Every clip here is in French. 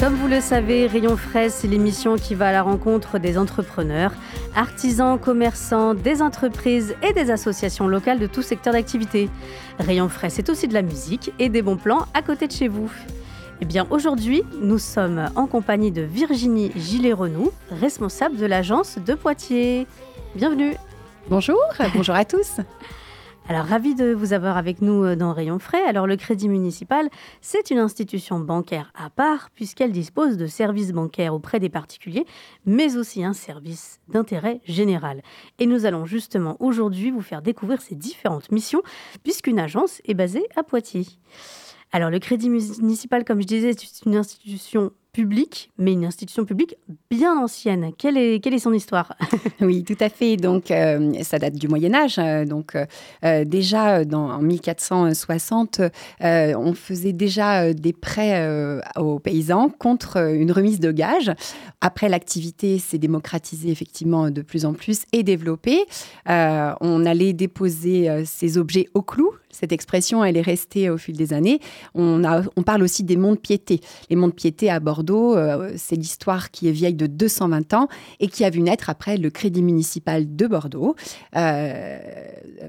Comme vous le savez, Rayon Frais, c'est l'émission qui va à la rencontre des entrepreneurs, artisans, commerçants, des entreprises et des associations locales de tout secteur d'activité. Rayon Frais, c'est aussi de la musique et des bons plans à côté de chez vous. Eh bien, aujourd'hui, nous sommes en compagnie de Virginie Gillet-Renou, responsable de l'agence de Poitiers. Bienvenue. Bonjour, bonjour à tous. Alors, ravi de vous avoir avec nous euh, dans Rayon Frais. Alors, le Crédit Municipal, c'est une institution bancaire à part, puisqu'elle dispose de services bancaires auprès des particuliers, mais aussi un service d'intérêt général. Et nous allons justement aujourd'hui vous faire découvrir ces différentes missions, puisqu'une agence est basée à Poitiers. Alors, le Crédit Municipal, comme je disais, c'est une institution publique, mais une institution publique bien ancienne. Quelle est, quelle est son histoire? Oui, tout à fait. Donc, euh, ça date du Moyen Âge. Euh, donc, euh, déjà dans, en 1460, on faisait déjà des prêts aux paysans contre une remise de gages. Après, l'activité s'est démocratisée effectivement de plus en plus et développée. on allait déposer ces objets au clou. Cette expression, elle est restée au fil des années. On, parle aussi des monts de piété. Les monts de piété à Bordeaux, euh, c'est l'histoire qui est vieille de 220 ans et qui a vu naître après le Crédit municipal de Bordeaux, euh,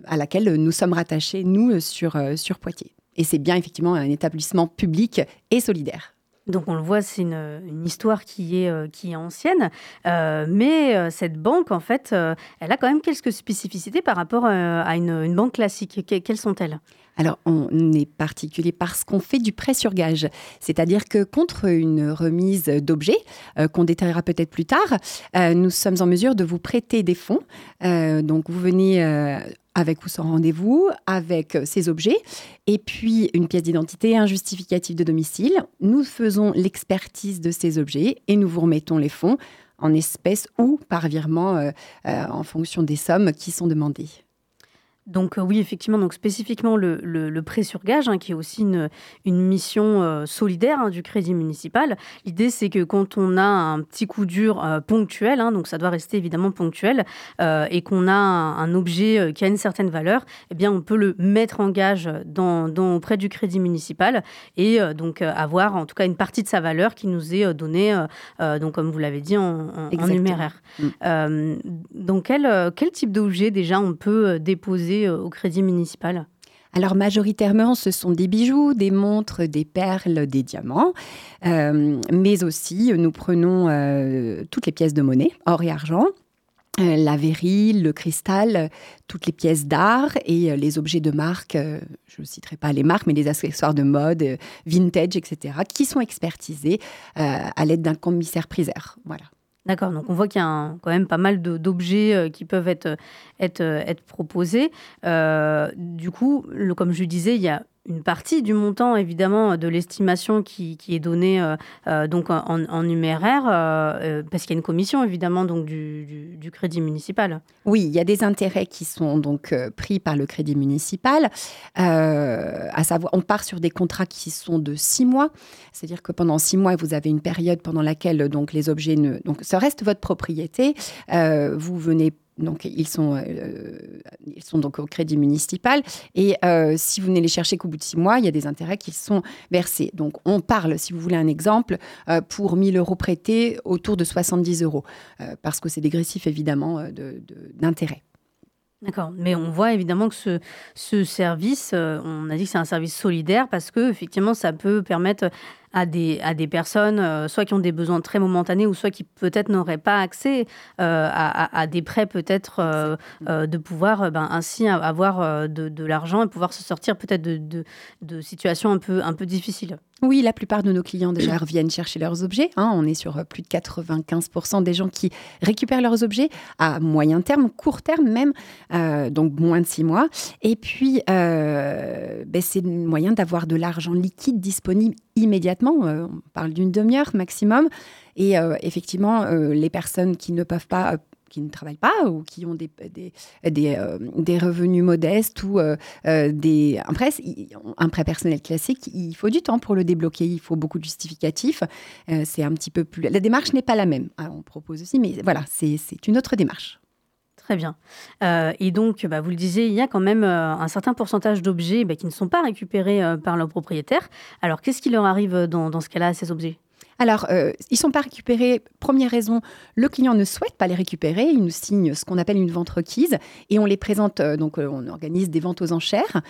à laquelle nous sommes rattachés, nous, sur, euh, sur Poitiers. Et c'est bien effectivement un établissement public et solidaire. Donc on le voit, c'est une, histoire qui est, euh, qui est ancienne, euh, mais euh, cette banque, en fait, elle a quand même quelques spécificités par rapport à une, banque classique. Que, quelles sont-elles? Alors, on est particulier parce qu'on fait du prêt sur gage. C'est-à-dire que contre une remise d'objets, qu'on détaillera peut-être plus tard, nous sommes en mesure de vous prêter des fonds. Donc, vous venez avec ou sans rendez-vous, avec ces objets, et puis une pièce d'identité, un justificatif de domicile. Nous faisons l'expertise de ces objets et nous vous remettons les fonds en espèces ou par virement euh, euh, en fonction des sommes qui sont demandées. Donc euh, oui, effectivement, donc spécifiquement le, le, le prêt sur gage, hein, qui est aussi une, une mission euh, solidaire hein, du crédit municipal. L'idée, c'est que quand on a un petit coup dur euh, ponctuel, hein, donc ça doit rester évidemment ponctuel, et qu'on a un, un, objet qui a une certaine valeur, eh bien on peut le mettre en gage dans, dans, auprès du crédit municipal et donc avoir en tout cas une partie de sa valeur qui nous est donnée, donc comme vous l'avez dit, en, en, en numéraire. Mm. donc quel, quel type d'objet déjà on peut déposer au crédit municipal alors majoritairement, ce sont des bijoux, des montres, des perles, des diamants, euh, mais aussi nous prenons euh, toutes les pièces de monnaie, or et argent. Euh, la verrie, le cristal, toutes les pièces d'art et les objets de marque, je ne citerai pas les marques, mais les accessoires de mode, vintage, etc., qui sont expertisés à l'aide d'un commissaire-priseur. Voilà. D'accord, donc on voit qu'il y a quand même pas mal d'objets euh, qui peuvent être, être, être proposés. Euh, du coup, comme je disais, il y a une partie du montant, évidemment, de l'estimation qui, est donnée euh, euh, donc en, numéraire, euh, parce qu'il y a une commission, évidemment, donc du, crédit municipal. Oui, il y a des intérêts qui sont donc pris par le crédit municipal. À savoir, on part sur des contrats qui sont de six mois, c'est-à-dire que pendant six mois, vous avez une période pendant laquelle donc les objets ne, donc ça reste votre propriété. Vous venez donc ils sont, euh, ils sont donc au crédit municipal et euh, si vous venez les chercher qu'au bout de six mois, il y a des intérêts qui sont versés. Donc on parle, si vous voulez un exemple, euh, pour 1000 euros prêtés autour de 70 euros euh, parce que c'est dégressif évidemment d'intérêt. D'accord, mais on voit évidemment que ce, ce service, euh, on a dit que c'est un service solidaire parce que effectivement, ça peut permettre à des, à des personnes, euh, soit qui ont des besoins très momentanés, ou soit qui peut-être n'auraient pas accès euh, à, à, des prêts, peut-être euh, de pouvoir ben, ainsi avoir de, de l'argent et pouvoir se sortir peut-être de, de, de, situations un peu, un peu difficiles. Oui, la plupart de nos clients déjà reviennent chercher leurs objets. Hein. On est sur plus de 95% des gens qui récupèrent leurs objets à moyen terme, court terme même, donc moins de six mois. Et puis, ben, c'est le moyen d'avoir de l'argent liquide disponible immédiatement. Euh, on parle d'une demi-heure maximum. Et euh, effectivement, euh, les personnes qui ne peuvent pas qui ne travaillent pas ou qui ont des, des, des, revenus modestes ou des, un, prêt, un prêt personnel classique, il faut du temps pour le débloquer, il faut beaucoup de justificatifs. c'est un petit peu plus... La démarche n'est pas la même, ah, on propose aussi, mais voilà, c'est une autre démarche. Très bien. Euh, et donc, bah, vous le disiez, il y a quand même euh, un certain pourcentage d'objets bah, qui ne sont pas récupérés euh, par leurs propriétaires. Alors, qu'est-ce qui leur arrive dans, dans ce cas-là à ces objets? Alors, euh, ils ne sont pas récupérés. Première raison, le client ne souhaite pas les récupérer. Il nous signe ce qu'on appelle une vente requise et on les présente. Euh, donc, euh, on organise des ventes aux enchères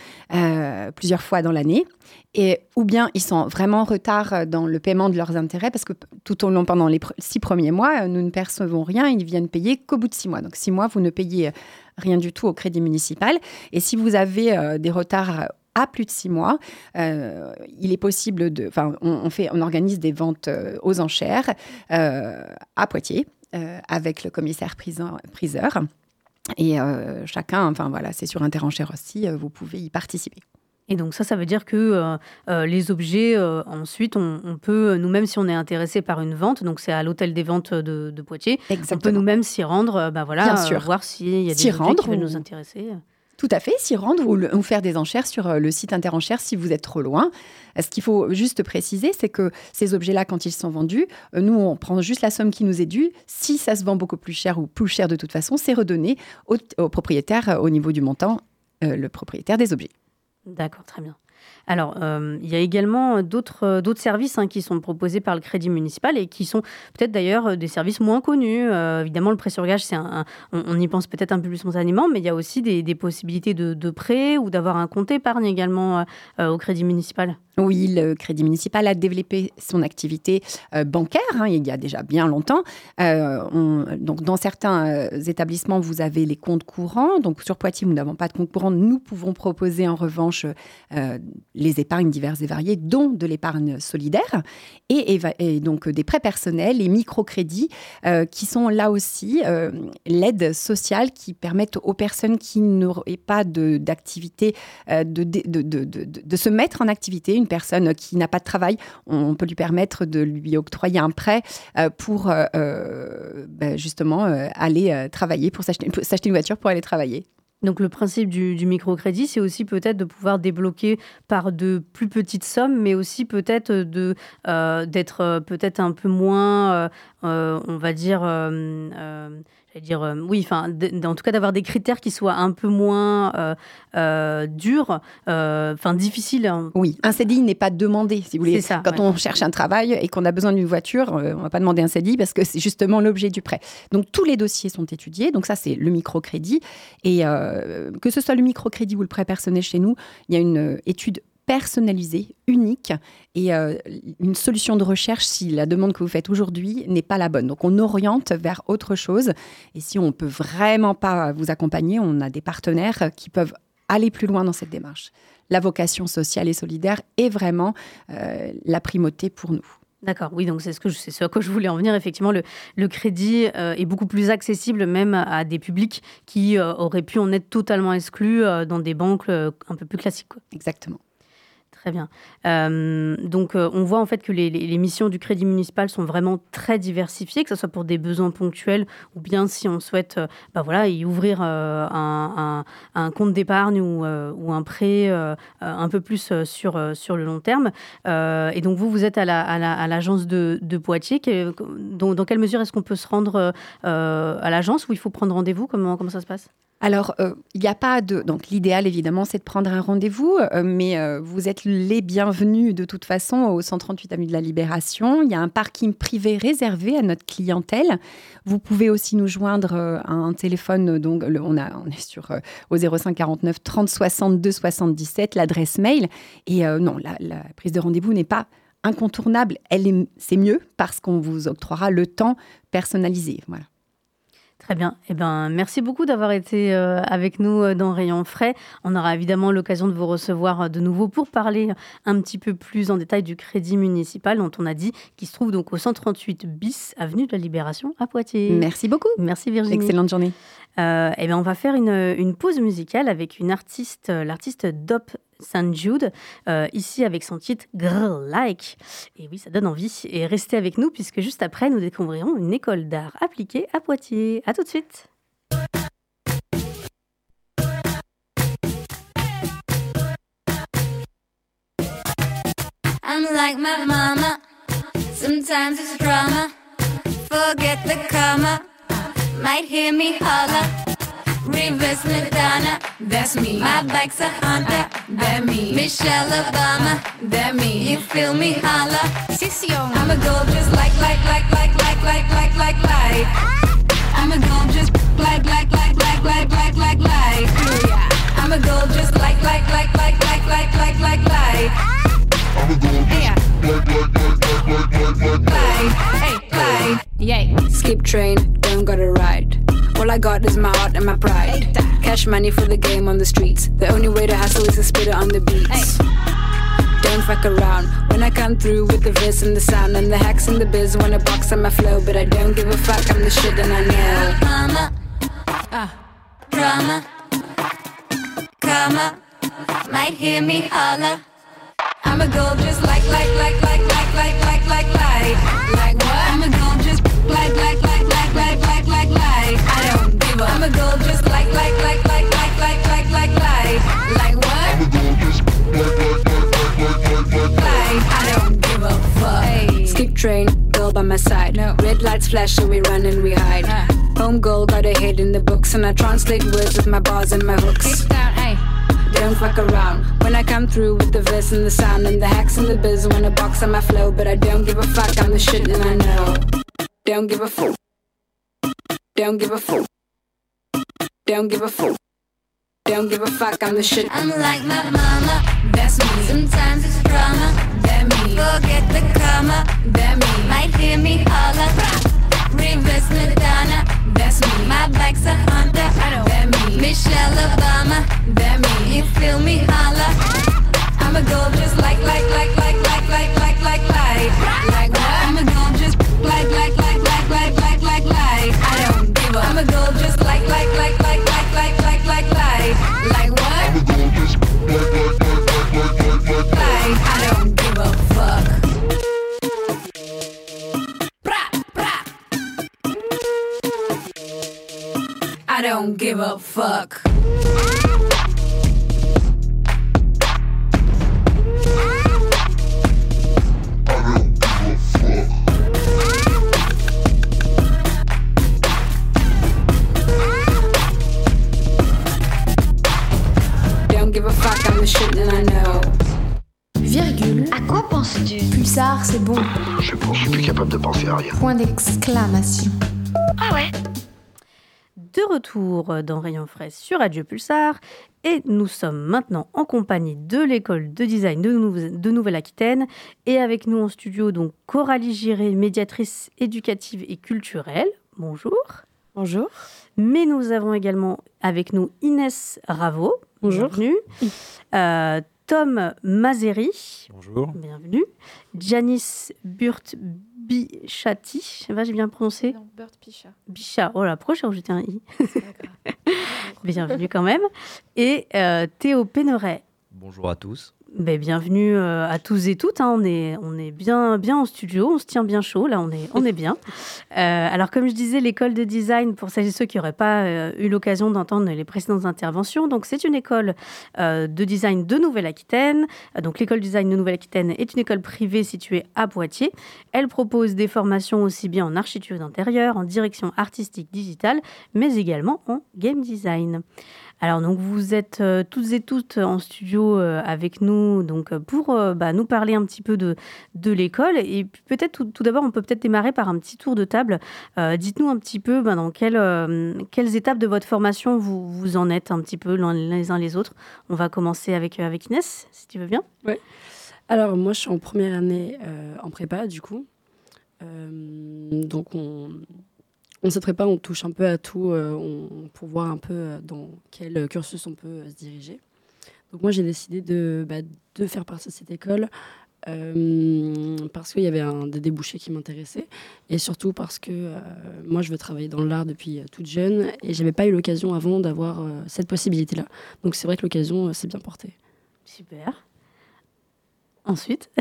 plusieurs fois dans l'année. Et ou bien ils sont vraiment en retard dans le paiement de leurs intérêts parce que tout au long, pendant les six premiers mois, nous ne percevons rien. Ils viennent payer qu'au bout de six mois. Donc, six mois, vous ne payez rien du tout au crédit municipal. Et si vous avez des retards à plus de six mois. Euh, il est possible de, enfin, on, fait, on organise des ventes euh, aux enchères euh, à Poitiers avec le commissaire priseur. Et chacun, enfin voilà, c'est sur Interenchère aussi, vous pouvez y participer. Et donc ça, ça veut dire que les objets, ensuite, on, peut, nous-mêmes, si on est intéressé par une vente, donc c'est à l'hôtel des ventes de, Poitiers, on peut nous-mêmes s'y rendre, bah voilà, Bien sûr. voir s'il y a des objets qui veulent nous intéresser. Tout à fait, s'y rendre ou, faire des enchères sur euh, le site Interenchères si vous êtes trop loin. Ce qu'il faut juste préciser, c'est que ces objets-là, quand ils sont vendus, euh, nous, on prend juste la somme qui nous est due. Si ça se vend beaucoup plus cher ou plus cher de toute façon, c'est redonné au, propriétaire, euh, au niveau du montant, le propriétaire des objets. D'accord, très bien. Alors, euh, il y a également d'autres euh, services hein, qui sont proposés par le Crédit municipal et qui sont peut-être d'ailleurs euh, des services moins connus. évidemment, le prêt sur gage, c'est un, on, y pense peut-être un peu plus spontanément, mais il y a aussi des, possibilités de, de prêt ou d'avoir un compte épargne également au Crédit municipal. Oui, le Crédit municipal a développé son activité euh, bancaire hein, il y a déjà bien longtemps. Euh, donc, dans certains euh, établissements, vous avez les comptes courants. Donc, sur Poitiers, nous n'avons pas de compte courant. Nous pouvons proposer en revanche les épargnes diverses et variées, dont de l'épargne solidaire et, donc des prêts personnels et microcrédits qui sont là aussi l'aide sociale qui permettent aux personnes qui n'auraient pas d'activité de se mettre en activité personne qui n'a pas de travail, on peut lui permettre de lui octroyer un prêt euh, pour euh, euh, ben, justement aller travailler, pour s'acheter une voiture pour aller travailler. Donc le principe du, microcrédit, c'est aussi peut-être de pouvoir débloquer par de plus petites sommes, mais aussi peut-être de d'être peut-être un peu moins, on va dire dire euh, oui, enfin, en tout cas d'avoir des critères qui soient un peu moins euh, euh, durs, enfin difficiles. Hein. Oui, un CDI n'est pas demandé, si vous voulez. Ça, Quand on cherche un travail et qu'on a besoin d'une voiture, on va pas demander un CDI parce que c'est justement l'objet du prêt. Donc tous les dossiers sont étudiés. Donc ça, c'est le microcrédit. Et que ce soit le microcrédit ou le prêt personnel chez nous, il y a une étude personnalisée, unique et euh, une solution de recherche si la demande que vous faites aujourd'hui n'est pas la bonne. Donc on oriente vers autre chose et si on peut vraiment pas vous accompagner, on a des partenaires qui peuvent aller plus loin dans cette démarche. La vocation sociale et solidaire est vraiment euh, la primauté pour nous. D'accord, oui, donc c'est ce, que je, ce à quoi je voulais en venir. Effectivement, le, le crédit euh, est beaucoup plus accessible même à des publics qui auraient pu en être totalement exclus dans des banques un peu plus classiques. Exactement. Très bien. Euh, donc, euh, on voit en fait que les, missions du crédit municipal sont vraiment très diversifiées, que ce soit pour des besoins ponctuels ou bien si on souhaite euh, bah voilà, y ouvrir un, compte d'épargne ou, un prêt un peu plus sur, sur le long terme. et donc, vous, vous êtes à l'agence de, Poitiers. dans, dans, quelle mesure est-ce qu'on peut se rendre à l'agence ou il faut prendre rendez-vous? Comment, comment ça se passe? Alors, euh, il n'y a pas de. Donc, l'idéal, évidemment, c'est de prendre un rendez-vous, euh, mais euh, vous êtes les bienvenus de toute façon au 138 Avenue de la Libération. Il y a un parking privé réservé à notre clientèle. Vous pouvez aussi nous joindre à un téléphone. Donc, on, est sur au 05 49 30 62 77, l'adresse mail. Et non, la, prise de rendez-vous n'est pas incontournable. Elle est, c'est mieux parce qu'on vous octroiera le temps personnalisé. Voilà. Très bien. Eh ben, merci beaucoup d'avoir été euh, avec nous euh, dans Rayon Frais. On aura évidemment l'occasion de vous recevoir euh, de nouveau pour parler un petit peu plus en détail du crédit municipal dont on a dit qu'il se trouve donc au 138 bis avenue de la Libération à Poitiers. Merci beaucoup. Merci Virginie. Excellente journée. Euh, eh bien, on va faire une, une pause musicale avec une artiste, l'artiste Dop St. Jude, euh, ici avec son titre Girl Like. Et oui, ça donne envie. Et restez avec nous puisque juste après, nous découvrirons une école d'art appliquée à Poitiers. À tout de suite. Reverse Madonna. That's me. My bike's a Honda. That me. Michelle Obama. That me. You feel me holler. I'm a gold just like, like, like, like, like, like, like, like, like. I'm a gold just like, like, like, like, like, like, like, like. I'm a gold just like, like, like, like, like, like, like, like, like. Skip train, don't gotta ride. All I got is my heart and my pride. Cash money for the game on the streets. The only way to hustle is to spit it on the beats. Don't fuck around when I come through with the verse and the sound and the hacks and the biz. Wanna box on my flow, but I don't give a fuck. I'm the shit and I know. Mama, uh, drama, karma, might hear me holler. I'm a gold just like, like, like, like, like, like, like, like, like. Like like, like, like, like, like, like, like, like. I don't give a. I'm a gold just like, like, like, like, like, like, like, like, like. Like what? Like I don't give a fuck. Skip train, girl by my side. Red lights flash, so we run and we hide. Home goal, got a head in the books, and I translate words with my bars and my hooks. Don't fuck around when I come through with the verse and the sound and the hacks and the biz. Wanna box on my flow, but I don't give a fuck. I'm the shit and I know. Don't give a fuck. Don't give a fuck. Don't give a fuck. Don't give a fuck. I'm the shit. I'm like my mama. That's me. Sometimes it's drama. That me. Forget the know. Virgule. À quoi penses-tu? Pulsar, c'est bon. Je je suis plus capable de penser à rien. Point d'exclamation. Ah ouais? De retour dans Rayon Frais sur Radio Pulsar et nous sommes maintenant en compagnie de l'école de design de, Nou- de Nouvelle-Aquitaine et avec nous en studio donc Coralie Giré, médiatrice éducative et culturelle. Bonjour. Bonjour. Mais nous avons également avec nous Inès Raveau. Bonjour. Bienvenue. Euh, Tom Mazeri. Bonjour. Bienvenue. Janice Burt Bichati. Je sais pas, j'ai bien prononcé. Non. Oh là, pourquoi j'ai rajouté un i C'est pas grave. Bienvenue quand même. Et euh, Théo Péneret. Bonjour à tous. Ben, bienvenue euh, à tous et toutes. Hein. On, est, on est bien, bien en studio, on se tient bien chaud, là on est, on est bien. Euh, alors comme je disais, l'école de design, pour celles et ceux qui n'auraient pas euh, eu l'occasion d'entendre les précédentes interventions, donc c'est une école de design de Nouvelle-Aquitaine. donc l'école de design de Nouvelle-Aquitaine est une école privée située à Poitiers. Elle propose des formations aussi bien en architecture d'intérieur, en direction artistique digitale, mais également en game design. Alors donc vous êtes euh, toutes et toutes en studio euh, avec nous donc euh, pour bah, nous parler un petit peu de, de l'école et peut-être tout, d'abord on peut peut-être démarrer par un petit tour de table. Dites-nous un petit peu bah, dans quelles, quelles étapes de votre formation vous, vous en êtes un petit peu les uns les autres. On va commencer avec, avec Inès si tu veux bien. Oui. Alors moi je suis en première année en prépa du coup. donc on, on se prépare, on touche un peu à tout euh, pour voir un peu euh, dans quel cursus on peut euh, se diriger. Donc moi j'ai décidé de, bah, de, faire partie de cette école parce qu'il y avait un, des débouchés qui m'intéressaient et surtout parce que moi je veux travailler dans l'art depuis toute jeune et j'avais pas eu l'occasion avant d'avoir cette possibilité-là. Donc c'est vrai que l'occasion s'est bien portée. Super. Ensuite?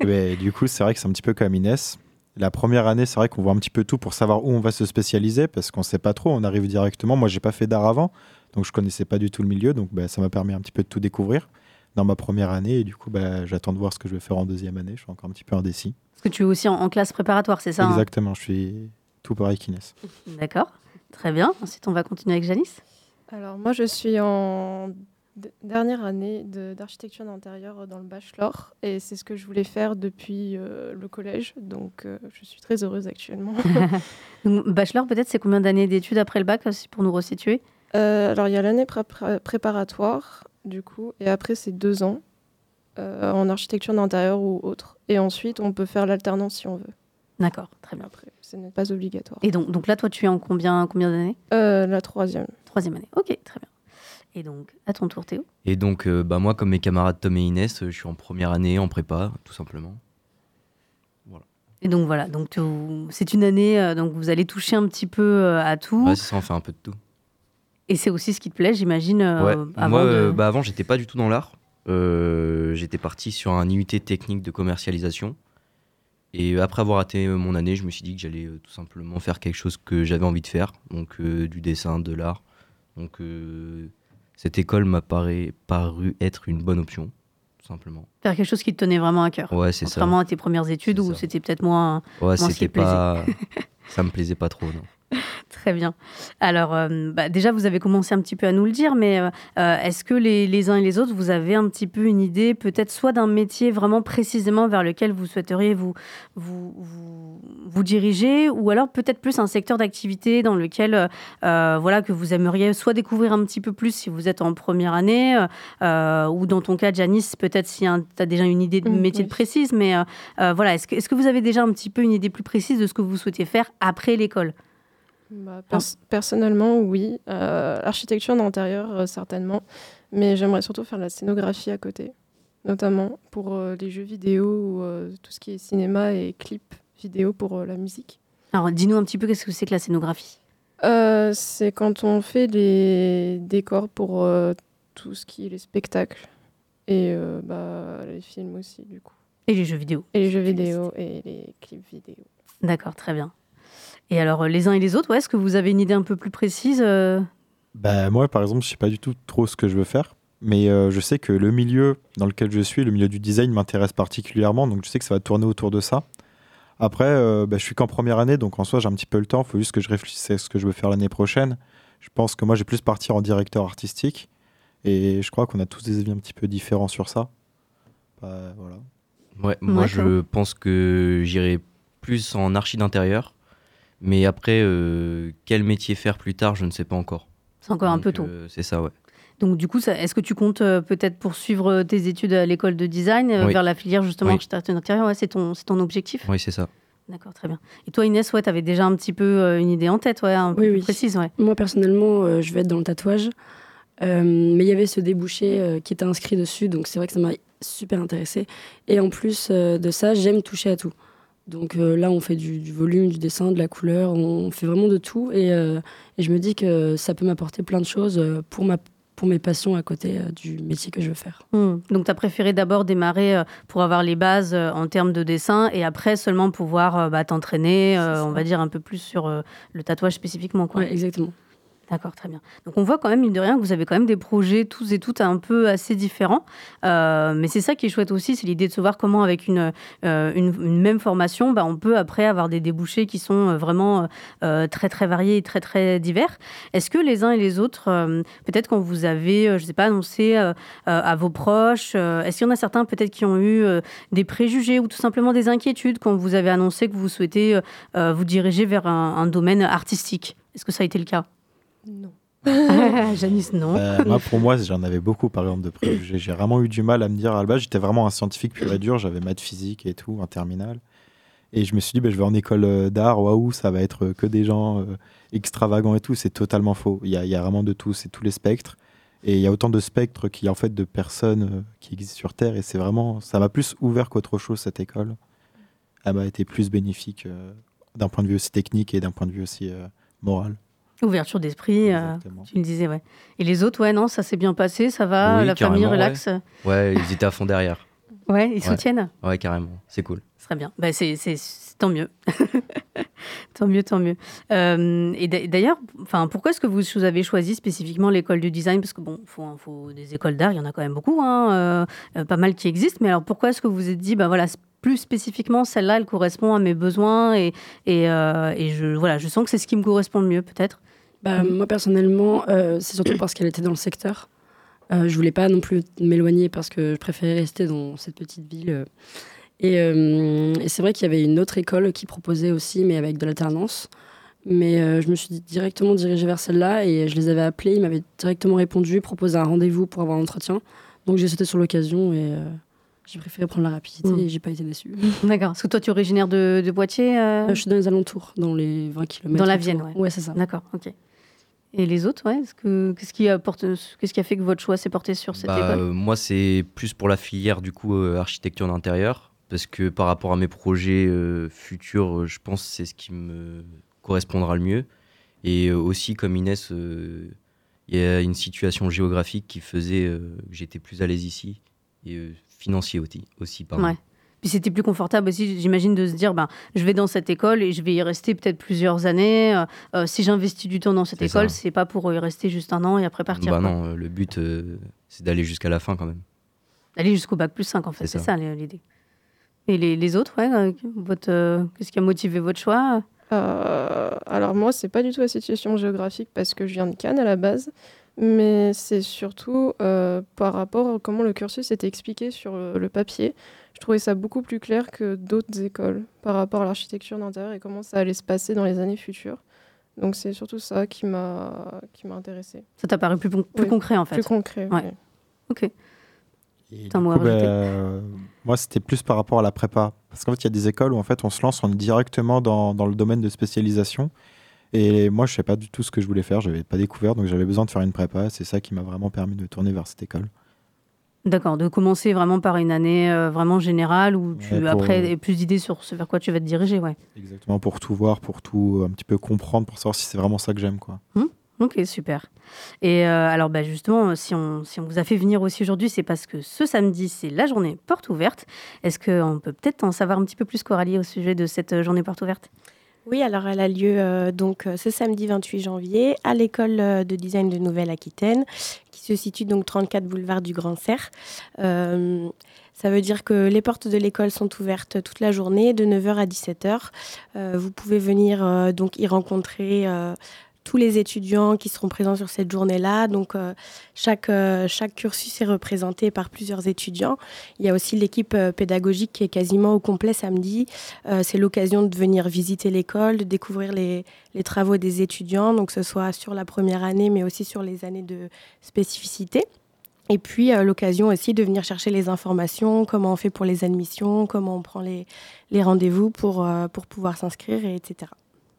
Du coup c'est vrai que c'est un petit peu comme Inès. La première année, c'est vrai qu'on voit un petit peu tout pour savoir où on va se spécialiser parce qu'on ne sait pas trop. On arrive directement. Moi, j'ai pas fait d'art avant, donc je connaissais pas du tout le milieu. Donc, bah, ça m'a permis un petit peu de tout découvrir dans ma première année. Et du coup, bah, j'attends de voir ce que je vais faire en deuxième année. Je suis encore un petit peu indécis. Parce que tu es aussi en, classe préparatoire, c'est ça hein? Exactement. je suis tout pareil qu'Inès. D'accord. Très bien. Ensuite, on va continuer avec Janice. Alors, moi, je suis en dernière année d'architecture d'intérieur dans le bachelor et c'est ce que je voulais faire depuis euh, le collège donc euh, je suis très heureuse actuellement. bachelor peut-être c'est combien d'années d'études après le bac pour nous resituer? Euh, Alors il y a l'année préparatoire du coup et après c'est deux ans en architecture d'intérieur ou autre et ensuite on peut faire l'alternance si on veut. D'accord, très bien. Après, ce n'est pas obligatoire. Et donc, donc là, toi, tu es en combien, combien d'années? La troisième. Troisième année, ok, très bien. Et donc, à ton tour, Théo Et donc, euh, bah, moi, comme mes camarades Tom et Inès, euh, je suis en première année en prépa, tout simplement. Voilà. Et donc, voilà, donc c'est une année, euh, donc vous allez toucher un petit peu à tout. Ouais, ça, on fait un peu de tout. Et c'est aussi ce qui te plaît, j'imagine ouais. Avant Moi, bah, avant, j'étais pas du tout dans l'art. j'étais parti sur un IUT technique de commercialisation. Et après avoir raté mon année, je me suis dit que j'allais tout simplement faire quelque chose que j'avais envie de faire, donc du dessin, de l'art. Donc cette école m'a paru être une bonne option, tout simplement. Faire quelque chose qui te tenait vraiment à cœur. Ouais, c'est ça. Contrairement à tes premières études où c'était peut-être moins. Ouais, c'était pas. ça me plaisait pas trop, non. Très bien. Alors, euh, bah, déjà, vous avez commencé un petit peu à nous le dire, mais euh, euh, est-ce que les, uns et les autres, vous avez un petit peu une idée, peut-être soit d'un métier vraiment précisément vers lequel vous souhaiteriez vous, vous, vous, diriger, ou alors peut-être plus un secteur d'activité dans lequel, voilà, que vous aimeriez soit découvrir un petit peu plus si vous êtes en première année, ou dans ton cas, Janice, peut-être si tu as déjà une idée de mmh, métier précise, mais voilà, est-ce que, est-ce que vous avez déjà un petit peu une idée plus précise de ce que vous souhaitez faire après l'école? Bah, personnellement, oui. Euh, architecture d'intérieur, euh, certainement. Mais j'aimerais surtout faire la scénographie à côté, notamment pour euh, les jeux vidéo ou tout ce qui est cinéma et clips vidéo pour la musique. Alors, dis-nous un petit peu qu'est-ce que c'est que la scénographie C'est quand on fait les décors pour tout ce qui est les spectacles et bah, les films aussi, du coup. Et les jeux vidéo. Et les jeux vidéo et les clips vidéo. D'accord, très bien. Et alors, euh, les uns et les autres, ouais, est-ce que vous avez une idée un peu plus précise euh bah, Moi, par exemple, je ne sais pas du tout trop ce que je veux faire. Mais euh, je sais que le milieu dans lequel je suis, le milieu du design, m'intéresse particulièrement. Donc, je sais que ça va tourner autour de ça. Après, bah, je suis qu'en première année, donc en soi, j'ai un petit peu le temps. Il faut juste que je réfléchisse à ce que je veux faire l'année prochaine. Je pense que moi, j'ai plus partir en directeur artistique. Et je crois qu'on a tous des avis un petit peu différents sur ça. Bah, voilà. Ouais, moi, je pense que j'irai plus en archi d'intérieur mais après, euh, quel métier faire plus tard, je ne sais pas encore. C'est encore un peu tôt. Euh, c'est ça, ouais. Donc du coup, est-ce que tu comptes euh, peut-être poursuivre tes études à l'école de design vers la filière justement architecture d'intérieur? Ouais, C'est ton, ton objectif Oui, c'est ça. D'accord, très bien. Et toi, Inès, ouais, tu avais déjà un petit peu une idée en tête, ouais, un peu plus précise. Ouais. Moi, personnellement, je vais être dans le tatouage. mais il y avait ce débouché qui était inscrit dessus, donc c'est vrai que ça m'a super intéressé. Et en plus de ça, j'aime toucher à tout. Donc euh, là, on fait du, volume, du dessin, de la couleur, on fait vraiment de tout. Et, euh, et je me dis que ça peut m'apporter plein de choses euh, pour ma pour mes passions à côté du métier que je veux faire. Hmm. Donc, tu as préféré d'abord démarrer pour avoir les bases en termes de dessin et après seulement pouvoir bah, t'entraîner, on va dire, un peu plus sur le tatouage spécifiquement. Oui, exactement. D'accord, très bien. Donc on voit quand même, mine de rien, que vous avez quand même des projets tous et toutes un peu assez différents. Euh, mais c'est ça qui est chouette aussi, c'est l'idée de se voir comment avec une, euh, une, même formation, bah, on peut après avoir des débouchés qui sont euh, vraiment très très variés et très très divers. Est-ce que les uns et les autres, peut-être quand vous avez, je ne sais pas, annoncé à vos proches, est-ce qu'il y en a certains peut-être qui ont eu des préjugés ou tout simplement des inquiétudes quand vous avez annoncé que vous souhaitez vous diriger vers un domaine artistique? Est-ce que ça a été le cas? Non. Janice, non. Euh, moi, pour moi, j'en avais beaucoup, par exemple, de préjugés. J'ai vraiment eu du mal à me dire, à la j'étais vraiment un scientifique pur et dur. J'avais maths physique et tout, en terminale. Et je me suis dit, ben, je vais en école euh, d'art, waouh, ça va être que des gens euh, extravagants et tout. C'est totalement faux. Il y a, y a, vraiment de tout, c'est tous les spectres. Et il y a autant de spectres qu'il y a en fait de personnes qui existent sur Terre. Et c'est vraiment, ça m'a plus ouvert qu'autre chose, cette école. Elle m'a été plus bénéfique d'un point de vue aussi technique et d'un point de vue aussi moral. Ouverture d'esprit, euh, tu le disais, ouais. Et les autres, ouais, non, ça s'est bien passé, ça va, la famille relaxe ouais. ils étaient à fond derrière. Ouais, ils soutiennent Ouais, carrément, c'est cool. Très bien, bah, c'est tant mieux. tant mieux, tant mieux. Euh, et d'ailleurs, pourquoi est-ce que vous, avez choisi spécifiquement l'école du design? Parce que bon, il faut, faut, des écoles d'art, il y en a quand même beaucoup, hein, euh, pas mal qui existent. Mais alors pourquoi est-ce que vous vous êtes dit, bah voilà, plus spécifiquement, celle-là, elle correspond à mes besoins et, et, et je, voilà, je sens que c'est ce qui me correspond le mieux, peut-être? Bah, Moi, personnellement, euh, c'est surtout parce qu'elle était dans le secteur. Euh, je voulais pas non plus m'éloigner parce que je préférais rester dans cette petite ville. Euh. Euh, et, c'est vrai qu'il y avait une autre école qui proposait aussi, mais avec de l'alternance. Mais je me suis directement dirigée vers celle-là et je les avais appelés. Ils m'avaient directement répondu, proposé un rendez-vous pour avoir un entretien. Donc j'ai sauté sur l'occasion et j'ai préféré prendre la rapidité mmh. et j'ai pas été déçue. D'accord. Parce que toi, tu es originaire de, de Poitiers Je suis dans les alentours, dans les 20 km. Dans la Vienne, ouais. Ouais, c'est ça. D'accord, ok. Et les autres, ouais, qu'est-ce qui, a fait que votre choix s'est porté sur cette bah, école Moi, c'est plus pour la filière du coup euh, architecture d'intérieur, parce que par rapport à mes projets euh, futurs, euh, je pense que c'est ce qui me correspondra le mieux. Et aussi, comme Inès, il y a une situation géographique qui faisait que j'étais plus à l'aise ici, et financier aussi, aussi pardon. Ouais. Puis c'était plus confortable aussi, j'imagine, de se dire, ben, je vais dans cette école et je vais y rester peut-être plusieurs années. Euh, euh, si j'investis du temps dans cette école, c'est pas pour y rester juste un an et après partir. Bah non, euh, le but, c'est d'aller jusqu'à la fin quand même. D'aller jusqu'au bac plus 5, en fait, c'est ça, l'idée. Et les, les autres, ouais, votre, qu'est-ce qui a motivé votre choix? Alors moi, c'est pas du tout la situation géographique parce que je viens de Cannes à la base mais c'est surtout par rapport à comment le cursus était expliqué sur le papier trouvais ça beaucoup plus clair que d'autres écoles par rapport à l'architecture d'intérieur et comment ça allait se passer dans les années futures. Donc c'est surtout ça qui m'a qui m'a intéressé. Ça t'a paru plus, plus concret en fait. Plus concret. Ouais. Ok. Coup, bah, moi, c'était plus par rapport à la prépa. Parce qu'en fait, il y a des écoles où en fait, on se lance, on est directement dans, dans le domaine de spécialisation. Et moi, je ne sais pas du tout ce que je voulais faire. Je n'avais pas découvert, donc j'avais besoin de faire une prépa. C'est ça qui m'a vraiment permis de tourner vers cette école. D'accord, de commencer vraiment par une année euh, vraiment générale où tu après plus d'idées sur ce vers quoi tu vas te diriger, ouais. Exactement, pour tout voir, pour tout un petit peu comprendre, pour savoir si c'est vraiment ça que j'aime, quoi. Hum, ok, super. Et euh, alors, bah, justement, si on, si on vous a fait venir aussi aujourd'hui, c'est parce que ce samedi, c'est la journée porte ouverte. Est-ce qu'on peut peut-être en savoir un petit peu plus, Coralie, au sujet de cette euh, journée porte ouverte? Oui, alors elle a lieu donc ce samedi 28 janvier à l'école de design de Nouvelle-Aquitaine se situe donc 34 boulevard du Grand Cerf. Euh, ça veut dire que les portes de l'école sont ouvertes toute la journée, de 9h à 17h. Euh, vous pouvez venir euh, donc y rencontrer tous les étudiants qui seront présents sur cette journée-là. Donc, euh, chaque, euh, chaque cursus est représenté par plusieurs étudiants. Il y a aussi l'équipe euh, pédagogique qui est quasiment au complet samedi. c'est l'occasion de venir visiter l'école, de découvrir les, travaux des étudiants, donc que ce soit sur la première année, mais aussi sur les années de spécificité. Et puis l'occasion aussi de venir chercher les informations, comment on fait pour les admissions, comment on prend les, rendez-vous pour pouvoir s'inscrire, etc.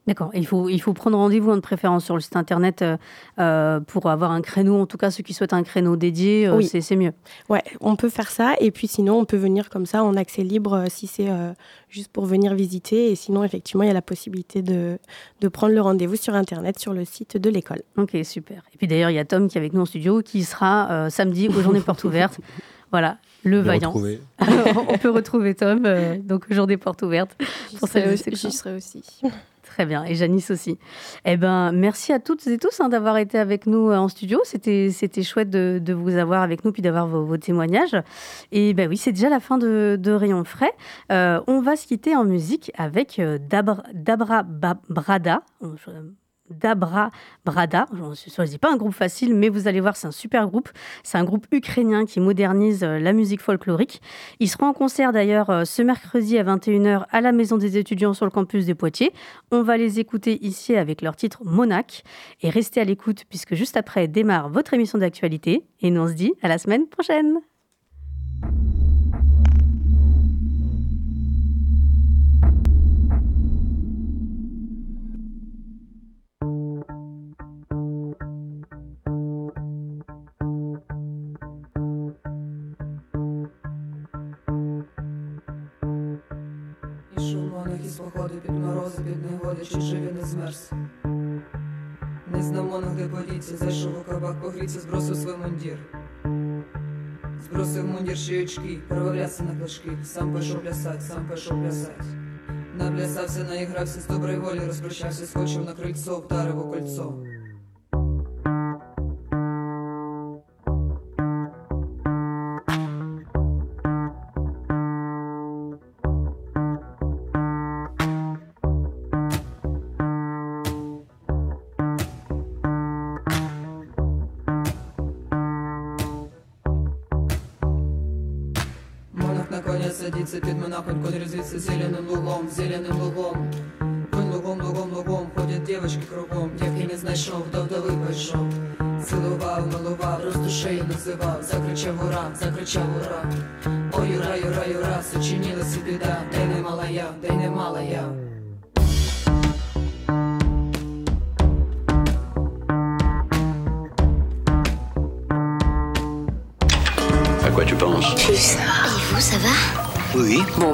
D'accord. Il faut, il faut prendre rendez-vous de préférence sur le site internet euh, euh, pour avoir un créneau. En tout cas, ceux qui souhaitent un créneau dédié, euh, c'est mieux. Ouais, on peut faire ça. Et puis sinon, on peut venir comme ça en accès libre si c'est juste pour venir visiter. Et sinon, effectivement, il y a la possibilité de, de prendre le rendez-vous sur internet sur le site de l'école. Ok, super. Et puis d'ailleurs, il y a Tom qui est avec nous en studio qui sera samedi aux journées portes ouvertes. Voilà, le vaillant. on peut retrouver Tom, donc jour des portes ouvertes. J'y serai aussi. Très bien, et Janice aussi. Eh ben, merci à toutes et tous hein, d'avoir été avec nous euh, en studio. C'était, c'était chouette de, vous avoir avec nous, puis d'avoir vos, témoignages. Et ben oui, c'est déjà la fin de, Rayon Frais. Euh, on va se quitter en musique avec euh, Dabra, Dabra Brada. Dabra Brada. Je ne choisis pas un groupe facile, mais vous allez voir, c'est un super groupe. C'est un groupe ukrainien qui modernise euh, la musique folklorique. Ils seront en concert d'ailleurs euh, ce mercredi à 21h à la Maison des étudiants sur le campus des Poitiers. On va les écouter ici avec leur titre Monac. Et restez à l'écoute puisque juste après démarre votre émission d'actualité. Et nous on se dit à la semaine prochaine. Мундір шиючки, на клашки, сам пішов плясать, сам пішов плясать. Наплясався, наігрався з доброї волі, розпрощався, скочив на крильцо, вдарив у кольцо. Садится під монахонь, конь резвится зеленым лугом, зеленым лугом. Конь лугом, лугом, лугом, ходять девочки кругом, дівки не знайшов, до вдови пішов. Цілував, милував, роздушею називав, закричав ура, закричав ура. Ой, юра, юра, юра, сочинилася біда, де не мала я, де не мала я. À quoi tu penses Je sais pas. Et vous, ça va Oui. Bon,